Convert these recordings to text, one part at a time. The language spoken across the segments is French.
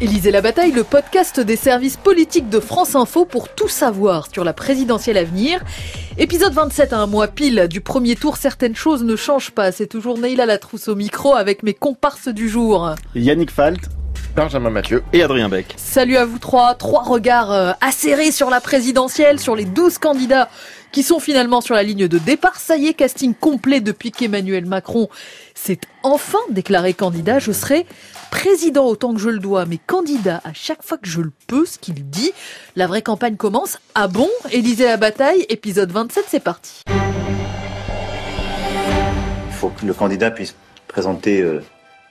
Élisée la bataille, le podcast des services politiques de France Info pour tout savoir sur la présidentielle à venir. Épisode 27 à un mois pile du premier tour, certaines choses ne changent pas. C'est toujours Neila Latrousse au micro avec mes comparses du jour. Yannick Falt. Benjamin Mathieu et Adrien Beck. Salut à vous trois. Trois regards euh, acérés sur la présidentielle, sur les 12 candidats qui sont finalement sur la ligne de départ. Ça y est, casting complet depuis qu'Emmanuel Macron s'est enfin déclaré candidat. Je serai président autant que je le dois, mais candidat à chaque fois que je le peux, ce qu'il dit. La vraie campagne commence. Ah bon Élysée la bataille, épisode 27, c'est parti. Il faut que le candidat puisse présenter euh,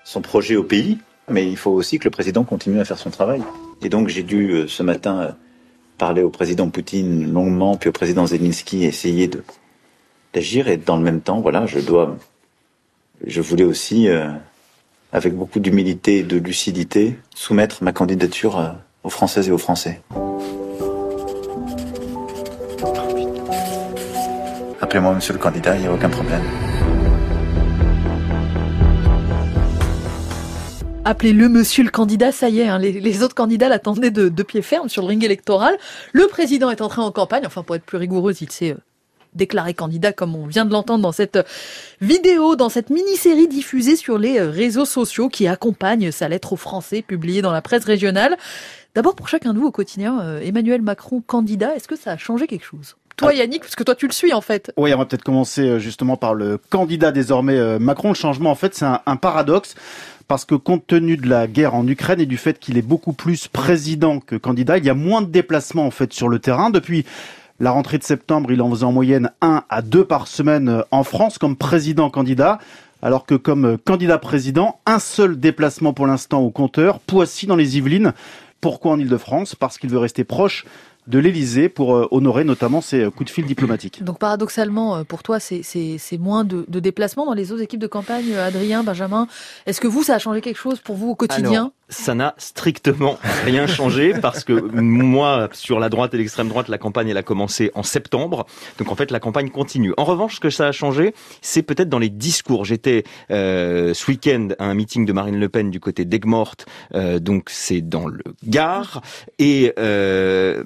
son projet au pays, mais il faut aussi que le président continue à faire son travail. Et donc j'ai dû euh, ce matin euh, parler au président Poutine longuement, puis au président Zelensky, essayer d'agir. Et dans le même temps, voilà, je dois, je voulais aussi avec beaucoup d'humilité et de lucidité, soumettre ma candidature euh, aux Françaises et aux Français. Appelez-moi monsieur le candidat, il n'y a aucun problème. Appelez-le monsieur le candidat, ça y est, hein, les, autres candidats l'attendaient de, de pied ferme sur le ring électoral. Le président est entré en campagne, enfin pour être plus rigoureux, il s'est euh, déclaré candidat, comme on vient de l'entendre dans cette vidéo, dans cette mini-série diffusée sur les réseaux sociaux qui accompagne sa lettre aux Français publiée dans la presse régionale. D'abord, pour chacun de vous au quotidien, euh, Emmanuel Macron candidat, est-ce que ça a changé quelque chose? Toi Yannick, parce que toi tu le suis en fait. Oui, on va peut-être commencer euh, justement par le candidat désormais euh, Macron. Le changement en fait c'est un, un paradoxe parce que compte tenu de la guerre en Ukraine et du fait qu'il est beaucoup plus président que candidat, il y a moins de déplacements en fait sur le terrain depuis la rentrée de septembre, il en faisait en moyenne un à deux par semaine euh, en France comme président candidat. Alors que comme euh, candidat président, un seul déplacement pour l'instant au compteur, Poissy dans les Yvelines. Pourquoi en Ile-de-France Parce qu'il veut rester proche de l'Elysée pour euh, honorer notamment ses coups de fil diplomatiques. Donc paradoxalement, pour toi, c'est moins de, déplacements dans les autres équipes de campagne, Adrien, Benjamin. Est-ce que vous, ça a changé quelque chose pour vous au quotidien? Ça n'a strictement rien changé parce que moi, sur la droite et l'extrême droite, la campagne elle a commencé en septembre. Donc en fait, la campagne continue. En revanche, ce que ça a changé, c'est peut-être dans les discours. J'étais euh, ce week-end à un meeting de Marine Le Pen du côté d'Aigues-Mortes, euh, donc c'est dans le Gard. Et euh,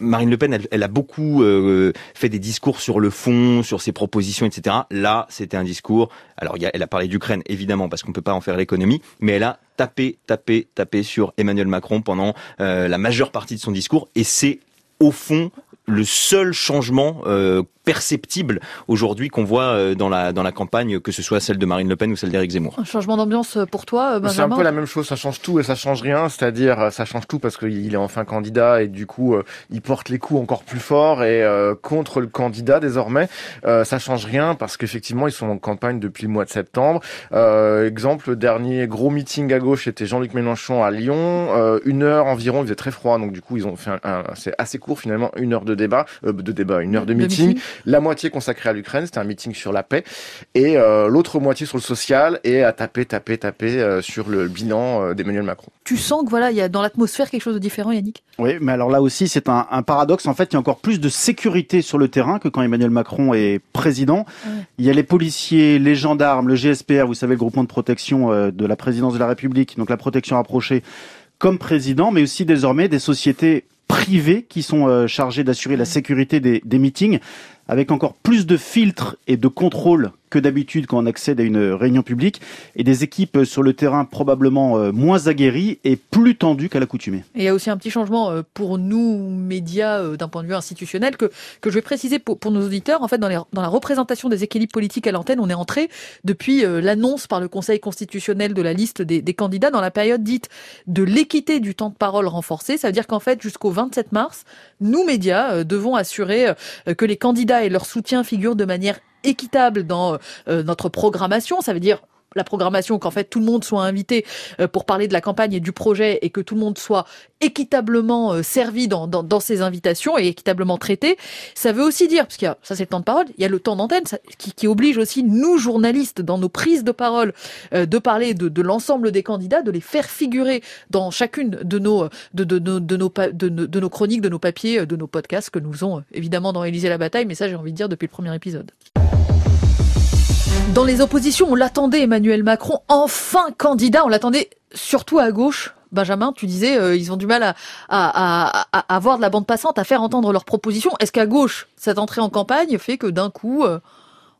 Marine Le Pen, elle, elle a beaucoup euh, fait des discours sur le fond, sur ses propositions, etc. Là, c'était un discours. Alors, il a, elle a parlé d'Ukraine, évidemment, parce qu'on peut pas en faire l'économie, mais elle a taper, taper, taper sur Emmanuel Macron pendant euh, la majeure partie de son discours. Et c'est au fond le seul changement euh, perceptible aujourd'hui qu'on voit euh, dans la dans la campagne, que ce soit celle de Marine Le Pen ou celle d'Éric Zemmour. Un changement d'ambiance pour toi, Benjamin C'est un peu la même chose, ça change tout et ça change rien, c'est-à-dire ça change tout parce qu'il est enfin candidat et du coup il porte les coups encore plus fort et contre le candidat désormais. ça change rien parce qu'effectivement ils sont en campagne depuis le mois de septembre. exemple, le dernier gros meeting à gauche était Jean-Luc Mélenchon à Lyon, une heure environ, il faisait très froid donc du coup ils ont fait un, c'est assez court finalement, une heure de de débat, euh, de débat, une heure de, meeting. La moitié consacrée à l'Ukraine, c'était un meeting sur la paix, et euh, l'autre moitié sur le social et à taper, taper, taper euh, sur le bilan d'Emmanuel Macron. Tu sens que voilà, il y a dans l'atmosphère quelque chose de différent, Yannick? Oui, mais alors là aussi, c'est un, paradoxe. En fait, il y a encore plus de sécurité sur le terrain que quand Emmanuel Macron est président. Il y a les policiers, les gendarmes, le GSPR, vous savez, le groupement de protection de la présidence de la République, donc la protection rapprochée comme président, mais aussi désormais des sociétés privés qui sont euh, chargés d'assurer la sécurité des, des meetings avec encore plus de filtres et de contrôles que d'habitude quand on accède à une réunion publique, et des équipes sur le terrain probablement euh, moins aguerries et plus tendues qu'à l'accoutumée. Et il y a aussi un petit changement euh, pour nous, médias, euh, d'un point de vue institutionnel, que, que je vais préciser pour, pour nos auditeurs. En fait, dans, les, dans la représentation des équilibres politiques à l'antenne, on est entré depuis l'annonce par le Conseil constitutionnel de la liste des, des candidats dans la période dite de l'équité du temps de parole renforcé. Ça veut dire qu'en fait, jusqu'au 27 mars, nous, médias, devons assurer que les candidats et leur soutien figurent de manière équitable dans euh, notre programmation. Ça veut dire la programmation, qu'en fait tout le monde soit invité euh, pour parler de la campagne et du projet et que tout le monde soit équitablement euh, servi dans, dans, ces invitations et équitablement traité, ça veut aussi dire, parce a, ça c'est le temps de parole, il y a le temps d'antenne qui, qui, oblige aussi nous journalistes dans nos prises de parole euh, de parler de, l'ensemble des candidats, de les faire figurer dans chacune de nos de, nos chroniques, de nos papiers, de nos podcasts que nous faisons évidemment dans Élysée la bataille, mais ça j'ai envie de dire depuis le premier épisode. Dans les oppositions, on l'attendait, Emmanuel Macron, enfin candidat, on l'attendait surtout à gauche. Benjamin, tu disais, ils ont du mal à, avoir de la bande passante, à faire entendre leurs propositions. Est-ce qu'à gauche, cette entrée en campagne fait que d'un coup,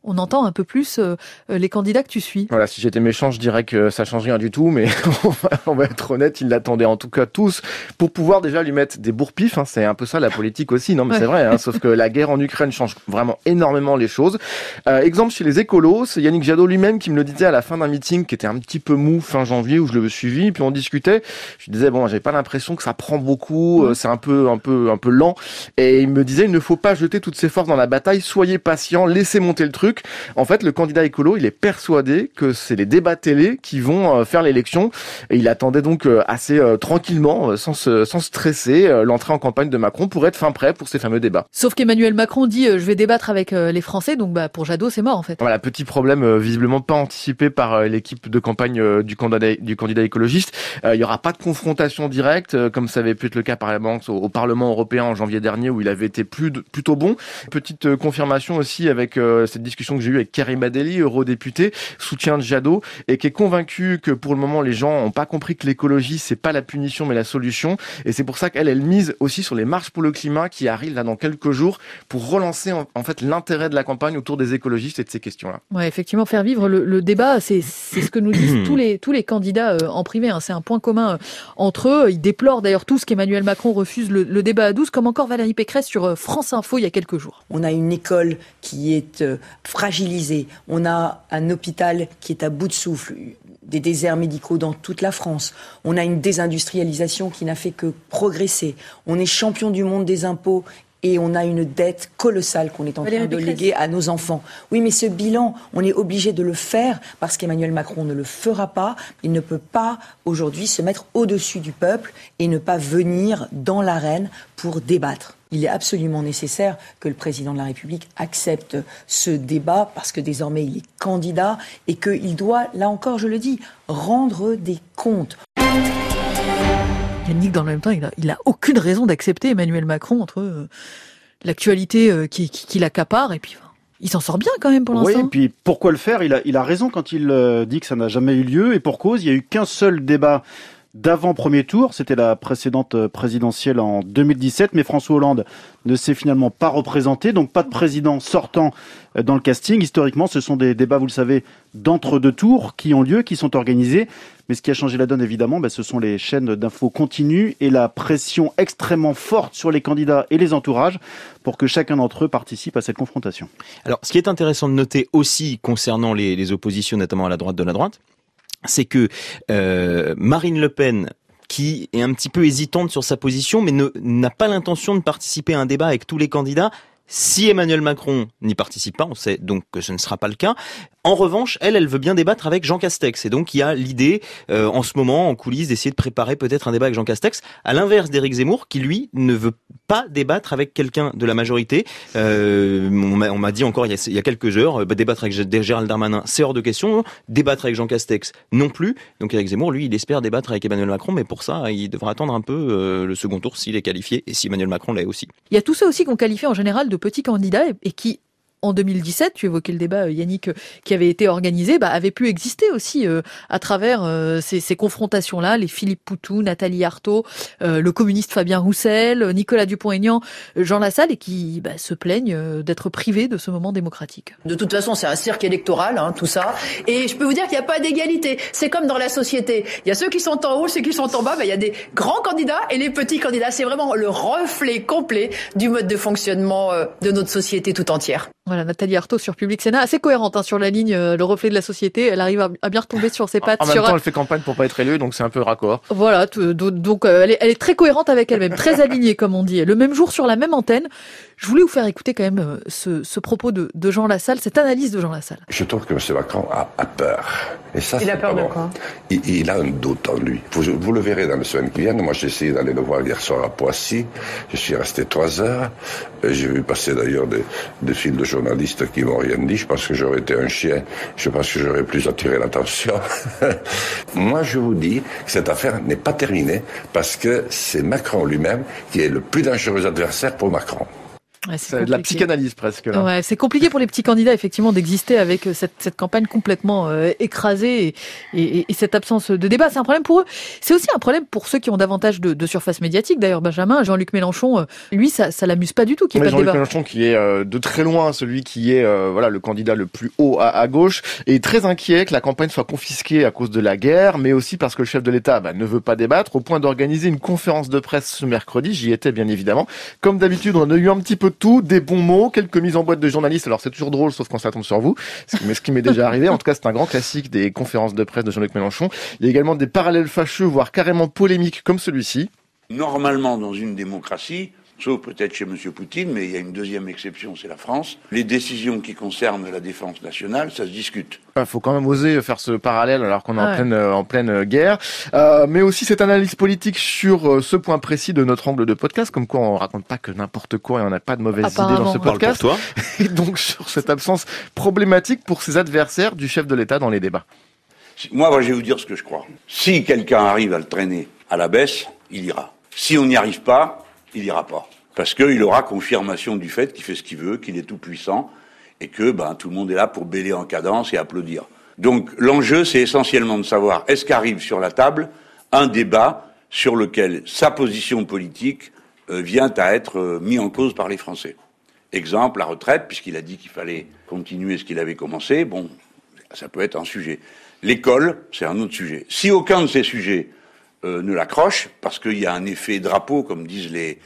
on entend un peu plus euh, euh, les candidats que tu suis. Voilà, si j'étais méchant, je dirais que ça change rien du tout, mais on, va, être honnête, ils l'attendaient en tout cas tous pour pouvoir déjà lui mettre des bourre-pifs. Hein, c'est un peu ça la politique aussi, non mais c'est vrai. Hein, sauf que la guerre en Ukraine change vraiment énormément les choses. Euh, exemple chez les écolos, c'est Yannick Jadot lui-même qui me le disait à la fin d'un meeting qui était un petit peu mou fin janvier où je le suivi, puis on discutait. Je disais bon, j'avais pas l'impression que ça prend beaucoup, c'est un peu un peu un peu lent, et il me disait il ne faut pas jeter toutes ses forces dans la bataille, soyez patient, laissez monter le truc. En fait, le candidat écolo, il est persuadé que c'est les débats télé qui vont euh, faire l'élection. Et il attendait donc euh, assez euh, tranquillement, sans, se, sans stresser, l'entrée en campagne de Macron pour être fin prêt pour ces fameux débats. Sauf qu'Emmanuel Macron dit je vais débattre avec les Français, donc bah, pour Jadot, c'est mort en fait. Voilà, petit problème visiblement pas anticipé par l'équipe de campagne du candidat, du candidat écologiste. Il y aura pas de confrontation directe, comme ça avait pu être le cas par exemple au, Parlement européen en janvier dernier où il avait été plus plutôt bon. Petite confirmation aussi avec cette discussion que j'ai eue avec Karim Adeli, eurodéputé, soutien de Jadot, et qui est convaincu que pour le moment les gens n'ont pas compris que l'écologie c'est pas la punition mais la solution, et c'est pour ça qu'elle elle mise aussi sur les marches pour le climat qui arrivent là dans quelques jours pour relancer en, fait l'intérêt de la campagne autour des écologistes et de ces questions-là. Ouais, effectivement, faire vivre le, débat, c'est ce que nous disent tous les tous les candidats euh, en privé. Hein. C'est un point commun euh, entre eux. Ils déplorent d'ailleurs tous qu'Emmanuel Macron refuse le, le, débat à 12, comme encore Valérie Pécresse sur euh, France Info il y a quelques jours. On a une école qui est fragilisé. On a un hôpital qui est à bout de souffle, des déserts médicaux dans toute la France. On a une désindustrialisation qui n'a fait que progresser. On est champion du monde des impôts et on a une dette colossale qu'on est en train de léguer à nos enfants. Oui, mais ce bilan, on est obligé de le faire parce qu'Emmanuel Macron ne le fera pas. Il ne peut pas aujourd'hui se mettre au-dessus du peuple et ne pas venir dans l'arène pour débattre. Il est absolument nécessaire que le président de la République accepte ce débat parce que désormais il est candidat et qu'il doit, là encore je le dis, rendre des comptes. Yannick, dans le même temps, il a, aucune raison d'accepter Emmanuel Macron entre euh, l'actualité euh, qui, qui, l'accapare et puis il s'en sort bien quand même pour l'instant. Oui, et puis pourquoi le faire? Il a, il a raison quand il euh, dit que ça n'a jamais eu lieu et pour cause, il y a eu qu'un seul débat d'avant premier tour. C'était la précédente présidentielle en 2017, mais François Hollande ne s'est finalement pas représenté, donc pas de président sortant dans le casting. Historiquement, ce sont des débats, vous le savez, d'entre-deux tours qui ont lieu, qui sont organisés. Mais ce qui a changé la donne, évidemment, ben, ce sont les chaînes d'infos continues et la pression extrêmement forte sur les candidats et les entourages pour que chacun d'entre eux participe à cette confrontation. Alors, ce qui est intéressant de noter aussi concernant les oppositions, notamment à la droite de la droite, c'est que euh, Marine Le Pen qui est un petit peu hésitante sur sa position, mais n'a pas l'intention de participer à un débat avec tous les candidats, si Emmanuel Macron n'y participe pas, on sait donc que ce ne sera pas le cas. En revanche, elle, elle veut bien débattre avec Jean Castex. Et donc, il y a l'idée, euh, en ce moment, en coulisses, d'essayer de préparer peut-être un débat avec Jean Castex, à l'inverse d'Éric Zemmour, qui, lui, ne veut pas débattre avec quelqu'un de la majorité. Euh, on m'a dit encore il y, a, quelques heures, euh, bah, débattre avec Gérald Darmanin, c'est hors de question. Débattre avec Jean Castex, non plus. Donc, Éric Zemmour, lui, il espère débattre avec Emmanuel Macron, mais pour ça, il devra attendre un peu le second tour s'il est qualifié, et si Emmanuel Macron l'est aussi. Il y a tous ceux aussi qu'on qualifie en général de petits candidats et qui en 2017, tu évoquais le débat, euh, Yannick, euh, qui avait été organisé, bah, avait pu exister aussi euh, à travers ces, confrontations-là, les Philippe Poutou, Nathalie Arthaud, le communiste Fabien Roussel, Nicolas Dupont-Aignan, Jean Lassalle, et qui bah, se plaignent d'être privés de ce moment démocratique. De toute façon, c'est un cirque électoral, hein, tout ça. Et je peux vous dire qu'il n'y a pas d'égalité. C'est comme dans la société. Il y a ceux qui sont en haut, ceux qui sont en bas. Bah, il y a des grands candidats et les petits candidats. C'est vraiment le reflet complet du mode de fonctionnement de notre société tout entière. Voilà, Nathalie Arthaud sur Public Sénat, assez cohérente hein, sur la ligne, euh, le reflet de la société. Elle arrive à, bien retomber sur ses pattes. En même temps, elle fait campagne pour pas être élue, donc c'est un peu raccord. Voilà, donc euh, elle, est, elle, est, très cohérente avec elle-même, très alignée, comme on dit. Le même jour sur la même antenne, je voulais vous faire écouter quand même euh, ce, ce propos de, de, Jean Lassalle, cette analyse de Jean Lassalle. Je trouve que M. Macron a, a peur. Et ça, il a peur de quoi il, il, a un doute en lui. Vous, vous le verrez dans les semaines qui viennent. Moi, j'ai essayé d'aller le voir hier soir à Poissy. Je suis resté trois heures. J'ai vu passer d'ailleurs des, des fils de journalistes qui m'ont rien dit. Je pense que j'aurais été un chien. Je pense que j'aurais plus attiré l'attention. Moi, je vous dis que cette affaire n'est pas terminée parce que c'est Macron lui-même qui est le plus dangereux adversaire pour Macron. C'est de la psychanalyse presque. Ouais, c'est compliqué pour les petits candidats effectivement d'exister avec cette, cette, campagne complètement euh, écrasée et, et, et, cette absence de débat. C'est un problème pour eux. C'est aussi un problème pour ceux qui ont davantage de, de surface médiatique. D'ailleurs, Benjamin, Jean-Luc Mélenchon, euh, lui, ça, ça l'amuse pas du tout qu'il n'y ait pas de débat. Jean-Luc Mélenchon qui est euh, de très loin celui qui est voilà le candidat le plus haut à, à, gauche est très inquiet que la campagne soit confisquée à cause de la guerre, mais aussi parce que le chef de l'État bah, ne veut pas débattre, au point d'organiser une conférence de presse ce mercredi. J'y étais bien évidemment. Comme d'habitude, on a eu un petit peu tout, des bons mots quelques mises en boîte de journalistes. Alors c'est toujours drôle, sauf quand ça tombe sur vous. Mais ce qui m'est déjà arrivé, en tout cas, c'est un grand classique des conférences de presse de Jean-Luc Mélenchon. Il y a également des parallèles fâcheux, voire carrément polémiques, comme celui-ci. Normalement, dans une démocratie, sauf peut-être chez M. Poutine, mais il y a une deuxième exception, c'est la France. Les décisions qui concernent la défense nationale, ça se discute. Il faut quand même oser faire ce parallèle alors qu'on est en, pleine, euh, en pleine euh, guerre. Euh, mais aussi cette analyse politique sur ce point précis de notre angle de podcast, comme quoi on raconte pas que n'importe quoi et on n'a pas de mauvaises idées dans ce podcast. Toi. Et donc sur cette absence problématique pour ses adversaires du chef de l'État dans les débats. Moi, moi, je vais vous dire ce que je crois. Si quelqu'un arrive à le traîner à la baisse, il ira. Si on n'y arrive pas, il ira pas. Parce qu'il aura confirmation du fait qu'il fait ce qu'il veut, qu'il est tout puissant, et que ben, tout le monde est là pour bêler en cadence et applaudir. Donc l'enjeu, c'est essentiellement de savoir est-ce qu'arrive sur la table un débat sur lequel sa position politique euh, vient à être euh, mis en cause par les Français. Exemple, la retraite, puisqu'il a dit qu'il fallait continuer ce qu'il avait commencé, bon, ça peut être un sujet. L'école, c'est un autre sujet. Si aucun de ces sujets euh, ne l'accroche, parce qu'il y a un effet drapeau, comme disent les,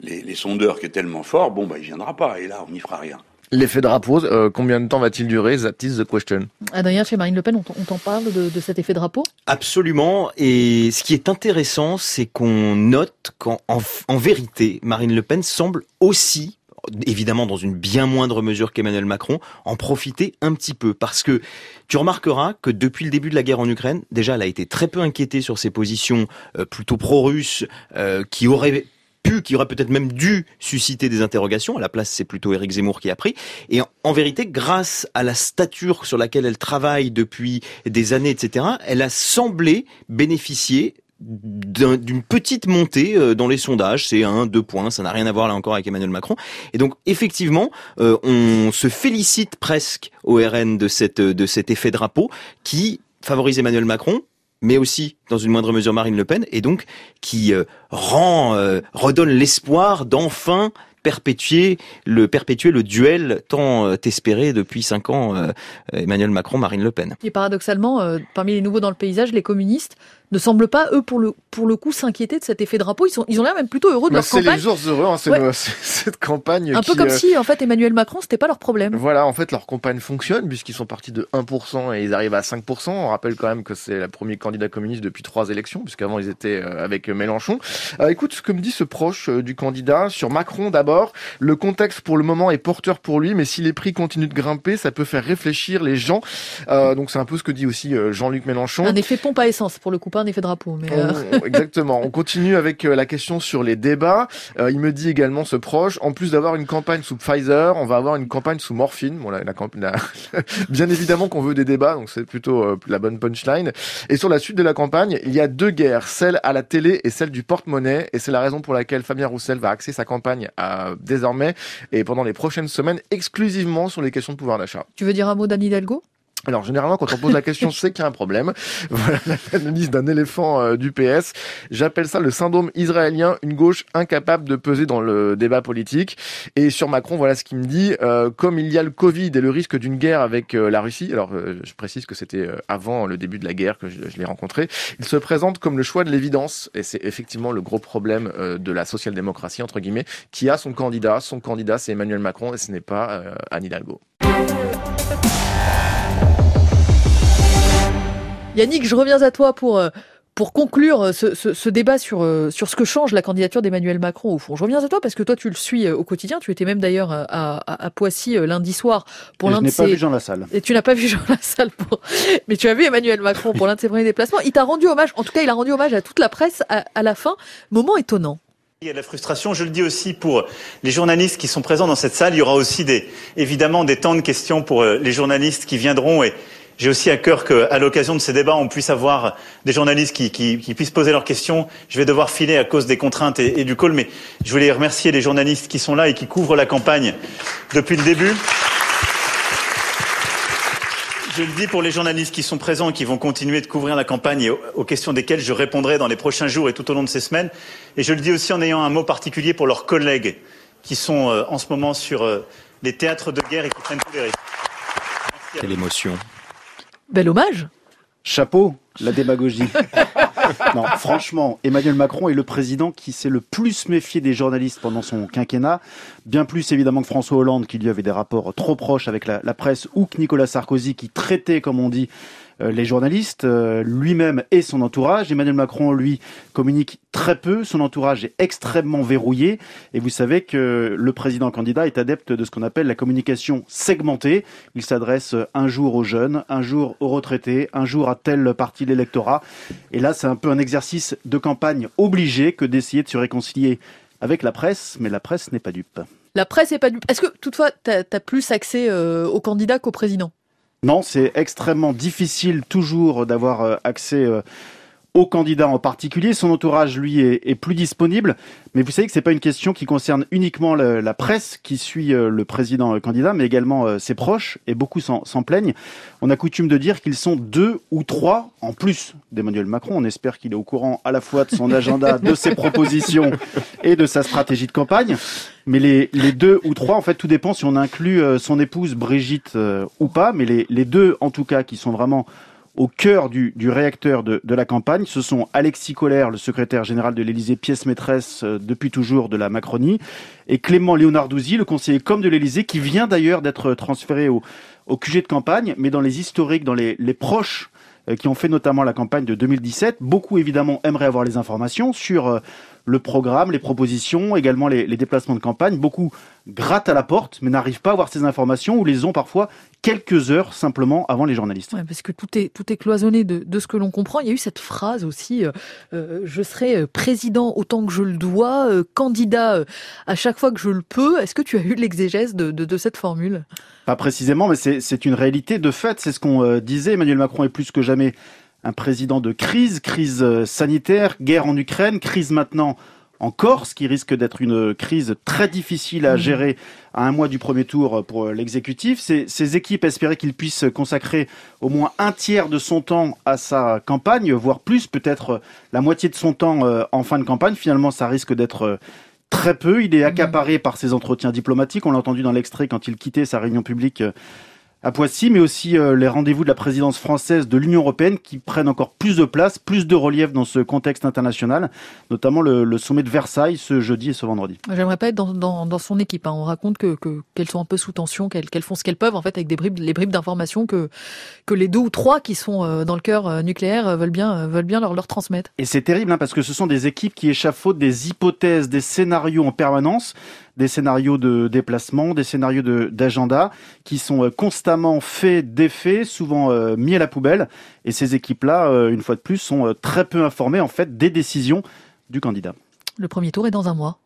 les, les, sondeurs, qui est tellement fort, bon, bah, il viendra pas, et là, on n'y fera rien. L'effet drapeau, euh, combien de temps va-t-il durer That is the question? Adrien, chez Marine Le Pen, on t'en parle de, de, cet effet drapeau? Absolument. Et ce qui est intéressant, c'est qu'on note qu'en en, en vérité, Marine Le Pen semble aussi évidemment dans une bien moindre mesure qu'Emmanuel Macron, en profiter un petit peu. Parce que tu remarqueras que depuis le début de la guerre en Ukraine, déjà, elle a été très peu inquiétée sur ses positions euh, plutôt pro-russes, euh, qui auraient pu, qui aurait peut-être même dû susciter des interrogations. À la place, c'est plutôt Éric Zemmour qui a pris. Et en, en, vérité, grâce à la stature sur laquelle elle travaille depuis des années, etc., elle a semblé bénéficier d'une petite montée euh, dans les sondages, c'est un, deux points, ça n'a rien à voir là encore avec Emmanuel Macron. Et donc effectivement, euh, on se félicite presque au RN de cette de cet effet drapeau qui favorise Emmanuel Macron, mais aussi dans une moindre mesure Marine Le Pen, et donc qui euh, rend redonne l'espoir d'enfin perpétuer le duel tant espéré depuis cinq ans Emmanuel Macron Marine Le Pen. Et paradoxalement, parmi les nouveaux dans le paysage, les communistes ne semblent pas eux pour le pour le coup s'inquiéter de cet effet drapeau. Ils sont ils ont l'air même plutôt heureux de leur campagne. C'est les jours heureux, hein, c'est ouais. cette campagne. Un qui, peu comme si en fait Emmanuel Macron c'était pas leur problème. Voilà, en fait leur campagne fonctionne puisqu'ils sont partis de 1% et ils arrivent à 5%. On rappelle quand même que c'est le premier candidat communiste depuis trois élections puisqu'avant ils étaient avec Mélenchon. Euh, écoute ce que me dit ce proche du candidat sur Macron d'abord. Le contexte pour le moment est porteur pour lui, mais si les prix continuent de grimper, ça peut faire réfléchir les gens. Euh, donc c'est un peu ce que dit aussi Jean-Luc Mélenchon. Un effet pompe à essence pour le coup, pas un effet drapeau. Mais euh... on, exactement. On continue avec la question sur les débats. Euh, il me dit également ce proche, en plus d'avoir une campagne sous Pfizer, on va avoir une campagne sous morphine. Bon, la, la, la bien évidemment qu'on veut des débats, donc c'est plutôt euh, la bonne punchline. Et sur la suite de la campagne, il y a deux guerres, celle à la télé et celle du porte-monnaie. Et c'est la raison pour laquelle Fabien Roussel va axer sa campagne à, désormais et pendant les prochaines semaines exclusivement sur les questions de pouvoir d'achat. Tu veux dire un mot d'Anne Hidalgo? Alors généralement quand on pose la question c'est qu'il y a un problème. Voilà l'analyse d'un éléphant euh, du PS. J'appelle ça le syndrome israélien, une gauche incapable de peser dans le débat politique. Et sur Macron, voilà ce qu'il me dit. Euh, comme il y a le Covid et le risque d'une guerre avec euh, la Russie, alors je précise que c'était avant le début de la guerre que je, je l'ai rencontré, il se présente comme le choix de l'évidence. Et c'est effectivement le gros problème de la social-démocratie, entre guillemets, qui a son candidat. Son candidat c'est Emmanuel Macron et ce n'est pas Anne Hidalgo. Yannick, je reviens à toi pour pour conclure ce, ce, ce, débat sur, sur ce que change la candidature d'Emmanuel Macron au fond. Je reviens à toi parce que toi tu le suis au quotidien. Tu étais même d'ailleurs à, à, à, Poissy lundi soir pour l'un de ses. Je n'ai pas vu Jean Lassalle. Et tu n'as pas vu Jean Lassalle pour. Mais tu as vu Emmanuel Macron pour l'un de ses premiers déplacements. Il t'a rendu hommage. En tout cas, il a rendu hommage à toute la presse à, à la fin. Moment étonnant. Il y a de la frustration, je le dis aussi pour les journalistes qui sont présents dans cette salle. Il y aura aussi des, évidemment des temps de questions pour les journalistes qui viendront et J'ai aussi à cœur qu'à l'occasion de ces débats, on puisse avoir des journalistes qui, qui, qui, puissent poser leurs questions. Je vais devoir filer à cause des contraintes et, et du call, mais je voulais remercier les journalistes qui sont là et qui couvrent la campagne depuis le début. Je le dis pour les journalistes qui sont présents et qui vont continuer de couvrir la campagne et aux questions desquelles je répondrai dans les prochains jours et tout au long de ces semaines. Et je le dis aussi en ayant un mot particulier pour leurs collègues qui sont euh, en ce moment sur euh, les théâtres de guerre et qui prennent tous les risques. Quelle émotion. Bel hommage. Chapeau, la démagogie. non, franchement, Emmanuel Macron est le président qui s'est le plus méfié des journalistes pendant son quinquennat. Bien plus évidemment que François Hollande, qui lui avait des rapports trop proches avec la, la presse, ou que Nicolas Sarkozy, qui traitait, comme on dit, les journalistes, euh, lui-même et son entourage. Emmanuel Macron, lui, communique très peu. Son entourage est extrêmement verrouillé. Et vous savez que le président candidat est adepte de ce qu'on appelle la communication segmentée. Il s'adresse un jour aux jeunes, un jour aux retraités, un jour à telle partie de l'électorat. Et là, c'est un peu un exercice de campagne obligé que d'essayer de se réconcilier avec la presse, mais la presse n'est pas dupe. La presse n'est pas dupe. Est-ce que toutefois, tu as, plus accès euh, au candidat qu'au président? Non, c'est extrêmement difficile toujours d'avoir euh, accès euh, au candidat en particulier. Son entourage, lui, est, plus disponible. Mais vous savez que c'est pas une question qui concerne uniquement la, presse qui suit euh, le président candidat, mais également ses proches, et beaucoup s'en plaignent. On a coutume de dire qu'ils sont deux ou trois en plus d'Emmanuel Macron. On espère qu'il est au courant à la fois de son agenda, de ses propositions et de sa stratégie de campagne. Mais les, deux ou trois, en fait, tout dépend si on inclut euh, son épouse Brigitte euh, ou pas. Mais les, deux, en tout cas, qui sont vraiment au cœur du, réacteur de, la campagne, ce sont Alexis Collère, le secrétaire général de l'Élysée, pièce maîtresse euh, depuis toujours de la Macronie, et Clément Léonardouzi, le conseiller comme de l'Élysée, qui vient d'ailleurs d'être transféré au, QG de campagne, mais dans les historiques, dans les, les proches qui ont fait notamment la campagne de 2017. Beaucoup évidemment aimeraient avoir les informations sur le programme, les propositions, également les, déplacements de campagne. Beaucoup grattent à la porte, mais n'arrivent pas à avoir ces informations ou les ont parfois quelques heures simplement avant les journalistes. parce que tout est, tout est cloisonné de, ce que l'on comprend. Il y a eu cette phrase aussi, euh, euh, je serai euh, président autant que je le dois, candidat à chaque fois que je le peux. Est-ce que tu as eu l'exégèse de, de, cette formule? Pas précisément, mais c'est une réalité de fait. C'est ce qu'on disait. Emmanuel Macron est plus que jamais un président de crise, crise euh, sanitaire, guerre en Ukraine, crise maintenant en Corse, qui risque d'être une crise très difficile à mmh. gérer à un mois du premier tour pour euh, l'exécutif. Ces, équipes espéraient qu'il puisse consacrer au moins un tiers de son temps à sa campagne, voire plus, peut-être la moitié de son temps euh, en fin de campagne. Finalement, ça risque d'être très peu. Il est mmh. accaparé par ses entretiens diplomatiques. On l'a entendu dans l'extrait quand il quittait sa réunion publique à Poissy, mais aussi euh, les rendez-vous de la présidence française de l'Union européenne qui prennent encore plus de place, plus de relief dans ce contexte international, notamment le, sommet de Versailles ce jeudi et ce vendredi. J'aimerais pas être dans, dans, son équipe. Hein. On raconte que qu'elles sont un peu sous tension, qu'elles font ce qu'elles peuvent en fait avec des bribes, les bribes d'informations que que les deux ou trois qui sont euh, dans le cœur euh, nucléaire veulent bien veulent bien leur, leur transmettre. Et c'est terrible hein, parce que ce sont des équipes qui échafaudent des hypothèses, des scénarios en permanence des scénarios de déplacement, des scénarios d'agenda qui sont euh, constamment faits, défaits, souvent euh, mis à la poubelle. Et ces équipes-là, euh, une fois de plus, sont très peu informées en fait des décisions du candidat. Le premier tour est dans un mois.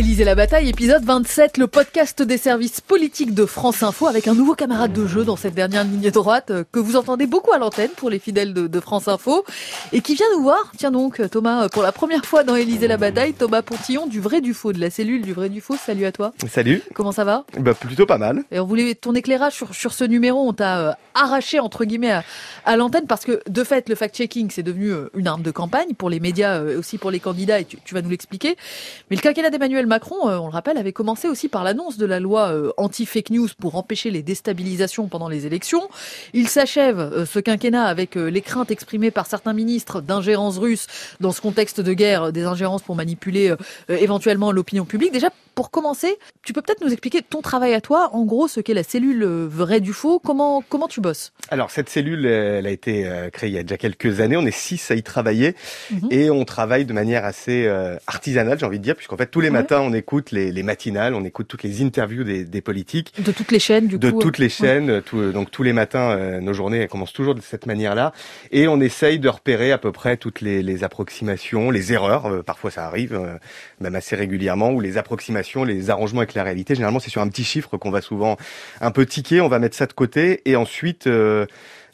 Élisée la bataille, épisode 27, le podcast des services politiques de France Info avec un nouveau camarade de jeu dans cette dernière ligne droite euh, que vous entendez beaucoup à l'antenne pour les fidèles de, France Info et qui vient nous voir. Tiens donc Thomas, pour la première fois dans Élisée la bataille, Thomas Pontillon du vrai du faux, de la cellule du vrai du faux. Salut à toi. Salut. Comment ça va? Bah plutôt pas mal. Et on voulait ton éclairage sur, sur ce numéro, on t'a euh, arraché entre guillemets à, l'antenne parce que de fait le fact-checking c'est devenu euh, une arme de campagne pour les médias et aussi pour les candidats et tu, tu vas nous l'expliquer. Mais le quinquennat d'Emmanuel Macron, euh, on le rappelle, avait commencé aussi par l'annonce de la loi euh, anti-fake news pour empêcher les déstabilisations pendant les élections. Il s'achève euh, ce quinquennat avec les craintes exprimées par certains ministres d'ingérence russe dans ce contexte de guerre, des ingérences pour manipuler éventuellement l'opinion publique. Déjà, pour commencer, tu peux peut-être nous expliquer ton travail à toi, en gros, ce qu'est la cellule vrai du faux. Comment comment tu bosses? Alors cette cellule, elle a été créée il y a déjà quelques années. On est six à y travailler mhm. et on travaille de manière assez artisanale, j'ai envie de dire, puisqu'en fait tous les matins on écoute les, les, matinales, on écoute toutes les interviews des, des politiques, de toutes les chaînes, du de toutes les chaînes. Tout, donc tous les matins, nos journées elles commencent toujours de cette manière-là et on essaye de repérer à peu près toutes les, les approximations, les erreurs. parfois ça arrive, même assez régulièrement, ou les approximations, les arrangements avec la réalité. Généralement, c'est sur un petit chiffre qu'on va souvent un peu tiquer, on va mettre ça de côté, et ensuite... Euh,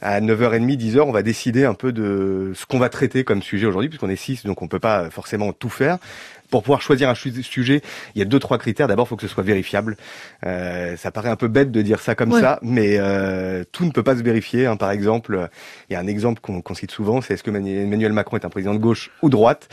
à 9h30, 10h, on va décider un peu de ce qu'on va traiter comme sujet aujourd'hui, puisqu'on est 6, donc on peut pas forcément tout faire pour pouvoir choisir un sujet, il y a deux trois critères. D'abord, il faut que ce soit vérifiable. Euh, ça paraît un peu bête de dire ça comme ça, mais euh, tout ne peut pas se vérifier. Hein. Par exemple, il y a un exemple qu'on cite souvent, c'est est-ce que Emmanuel Macron est un président de gauche ou droite?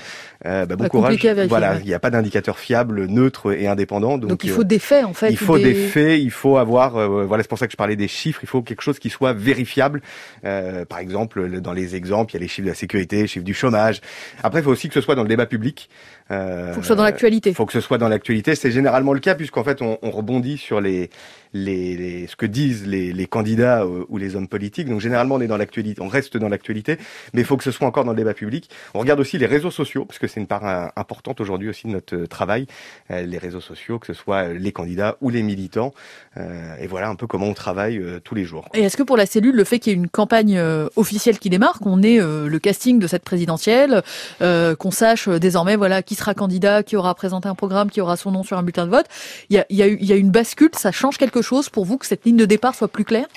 Euh, bah, Bon courage. Voilà, il n'y a pas d'indicateur fiable, neutre et indépendant. Donc, donc il faut euh, des faits en fait. Il faut des... faits, il faut avoir. Euh, voilà, c'est pour ça que je parlais des chiffres. Il faut quelque chose qui soit vérifiable. Euh, par exemple, dans les exemples, il y a les chiffres de la sécurité, les chiffres du chômage. Après, il faut aussi que ce soit dans le débat public. Euh, faut que ce soit dans l'actualité. Faut que ce soit dans l'actualité. C'est généralement le cas puisqu'en fait on, on rebondit sur les les, ce que disent les, les candidats euh, ou les hommes politiques. Donc généralement, on est dans l'actualité, on reste dans l'actualité, mais il faut que ce soit encore dans le débat public. On regarde aussi les réseaux sociaux, parce que c'est une part euh, importante aujourd'hui aussi de notre euh, travail, les réseaux sociaux, que ce soit les candidats ou les militants. et voilà un peu comment on travaille tous les jours. Et est-ce que pour la cellule, le fait qu'il y ait une campagne officielle qui démarre, qu'on ait le casting de cette présidentielle, qu'on sache désormais voilà qui sera candidat, qui aura présenté un programme, qui aura son nom sur un bulletin de vote, il y a, y, a, y a une bascule, ça change quelque chose pour vous que cette ligne de départ soit plus claire?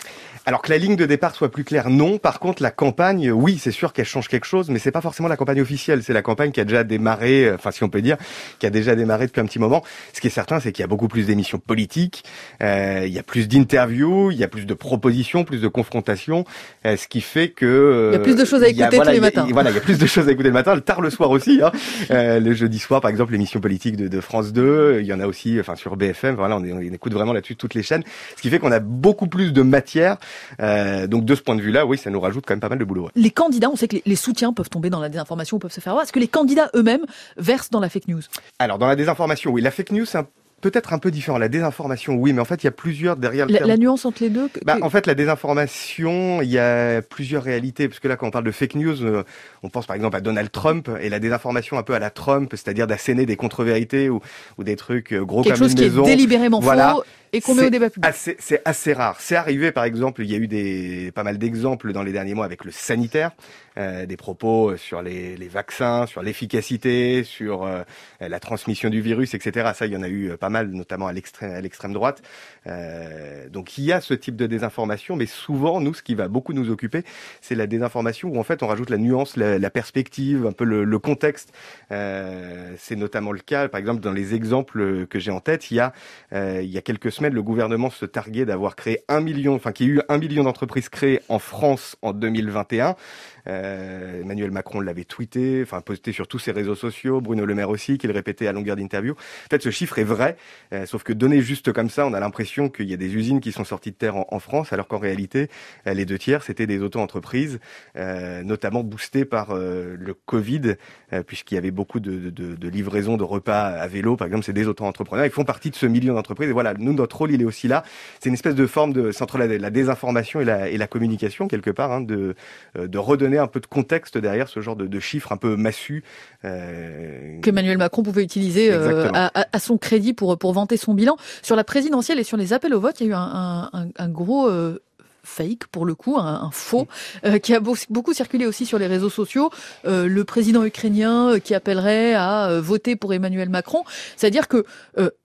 Alors que la ligne de départ soit plus claire, non. Par contre, la campagne, oui, c'est sûr qu'elle change quelque chose, mais c'est pas forcément la campagne officielle. C'est la campagne qui a déjà démarré, euh, enfin si on peut dire, qui a déjà démarré depuis un petit moment. Ce qui est certain, c'est qu'il y a beaucoup plus d'émissions politiques, euh, il y a plus d'interviews, il y a plus de propositions, plus de confrontations, euh, ce qui fait que il y a plus de choses à écouter tous les matins. voilà, il y a plus de choses à écouter le matin, le tard le soir aussi. Hein. le jeudi soir, par exemple, l'émission politique de, de, France 2, il y en a aussi, enfin sur BFM. Voilà, on, on écoute vraiment là-dessus toutes les chaînes, ce qui fait qu'on a beaucoup plus de matière. Euh, donc de ce point de vue-là, oui, ça nous rajoute quand même pas mal de boulot. Les candidats, on sait que les, soutiens peuvent tomber dans la désinformation, peuvent se faire voir. Est-ce que les candidats eux-mêmes versent dans la fake news? Alors dans la désinformation, oui. La fake news, c'est peut-être un peu différent. La désinformation, oui, mais en fait, il y a plusieurs derrière le la, la nuance entre les deux bah, En fait, la désinformation, il y a plusieurs réalités. Parce que là, quand on parle de fake news, euh, on pense par exemple à Donald Trump et la désinformation un peu à la Trump, c'est-à-dire d'asséner des contre-vérités ou, ou, des trucs euh, gros Quelque comme une maison. Quelque chose qui est délibérément faux et qu'on met au débat public. C'est assez rare. C'est arrivé, par exemple, il y a eu des, pas mal d'exemples dans les derniers mois avec le sanitaire, euh, des propos sur les, les vaccins, sur l'efficacité, sur euh, la transmission du virus, etc. Ça, il y en a eu euh, pas mal, notamment à l'extrême droite. Euh, donc il y a ce type de désinformation, mais souvent, nous, ce qui va beaucoup nous occuper, c'est la désinformation où en fait on rajoute la nuance, la, la perspective, un peu le, le contexte. Euh, c'est notamment le cas, par exemple, dans les exemples que j'ai en tête, il y a, il y a quelques semaines, le gouvernement se targuait d'avoir créé un million, enfin qu'il y a eu un million d'entreprises créées en France en 2021. Euh, Emmanuel Macron l'avait tweeté, enfin posté sur tous ses réseaux sociaux, Bruno Le Maire aussi, qui le répétait à longueur d'interview. Fait, ce chiffre est vrai, euh, sauf que donné juste comme ça, on a l'impression qu'il y a des usines qui sont sorties de terre en, France, alors qu'en réalité, euh, les deux tiers, c'était des auto-entreprises, notamment boostées par le Covid, puisqu'il y avait beaucoup de, livraisons de repas à vélo, par exemple, c'est des auto-entrepreneurs. Ils font partie de ce million d'entreprises. Et voilà, nous, notre rôle, il est aussi là. C'est une espèce de forme de, entre la, la désinformation et la, et la communication, quelque part, hein, de, de redonner un peu de contexte derrière ce genre de, chiffres un peu massus. Euh... Qu'Emmanuel Macron pouvait utiliser euh, à, son crédit pour, pour vanter son bilan. Sur la présidentielle et sur les appels au vote, il y a eu un, un, gros euh, fake pour le coup, un, faux, euh, qui a beaucoup circulé aussi sur les réseaux sociaux. Euh, le président ukrainien euh, qui appellerait à voter pour Emmanuel Macron. C'est-à-dire que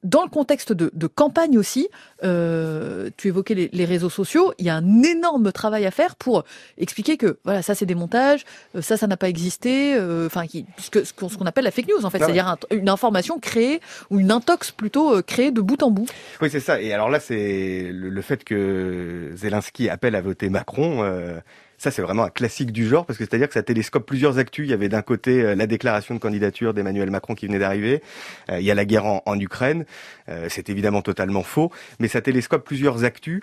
dans le contexte de, de campagne aussi, tu évoquais les, les, réseaux sociaux, il y a un énorme travail à faire pour expliquer que voilà, ça c'est des montages, ça ça n'a pas existé, enfin ce qu'on ce appelle la fake news en fait, c'est-à-dire une information créée ou une intox plutôt créée de bout en bout. Oui c'est ça. Et alors là c'est le, le fait que Zelensky appelle à voter Macron. Euh, ça, c'est vraiment un classique du genre, parce que c'est-à-dire que ça télescope plusieurs actus. Il y avait d'un côté euh, la déclaration de candidature d'Emmanuel Macron qui venait d'arriver. Euh, il y a la guerre en, Ukraine. c'est évidemment totalement faux, mais ça télescope plusieurs actus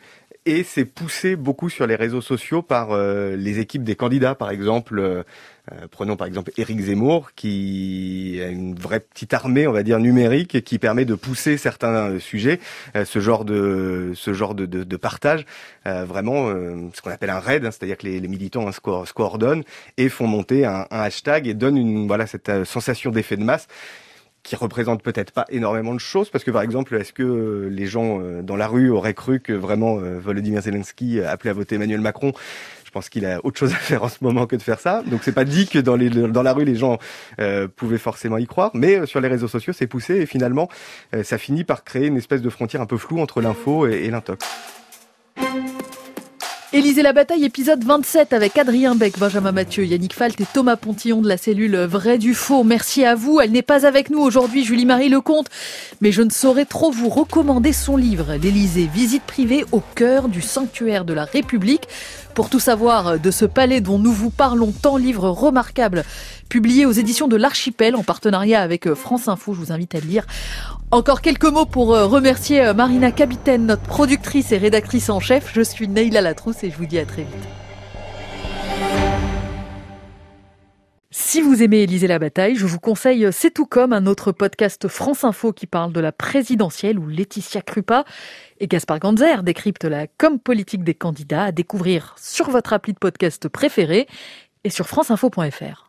et c'est poussé beaucoup sur les réseaux sociaux par euh, les équipes des candidats, par exemple. Euh, euh, prenons par exemple Éric Zemmour, qui a une vraie petite armée, on va dire numérique, qui permet de pousser certains sujets. ce genre de ce genre de, partage, vraiment, ce qu'on appelle un raid, hein, c'est-à-dire que les, militants hein, coordonnent et font monter un, un hashtag et donnent une voilà cette sensation d'effet de masse qui représente peut-être pas énormément de choses, parce que par exemple, est-ce que euh, les gens euh, dans la rue auraient cru que vraiment euh, Volodymyr Zelensky appelait à voter Emmanuel Macron? Je pense qu'il a autre chose à faire en ce moment que de faire ça. Donc c'est pas dit que dans, la rue les gens pouvaient forcément y croire, mais sur les réseaux sociaux c'est poussé et finalement ça finit par créer une espèce de frontière un peu floue entre l'info et, et l'intox. Élisée la bataille, épisode 27 avec Adrien Beck, Benjamin Mathieu, Yannick Falt et Thomas Pontillon de la cellule Vrai du Faux. Merci à vous. Elle n'est pas avec nous aujourd'hui, Julie-Marie Lecomte, mais je ne saurais trop vous recommander son livre, L'Élysée, visite privée au cœur du sanctuaire de la République. Pour tout savoir de ce palais dont nous vous parlons tant, livre remarquable, publié aux éditions de l'Archipel en partenariat avec France Info, je vous invite à le lire. Encore quelques mots pour euh, remercier euh, Marina Capitaine, notre productrice et rédactrice en chef. Je suis Neila Latrousse et je vous dis à très vite. Si vous aimez Élisée la bataille, je vous conseille euh, C'est tout comme un autre podcast France Info qui parle de la présidentielle où Laetitia Krupa et Gaspard Ganzer décryptent la com politique des candidats à découvrir sur votre appli de podcast préféré et sur franceinfo.fr.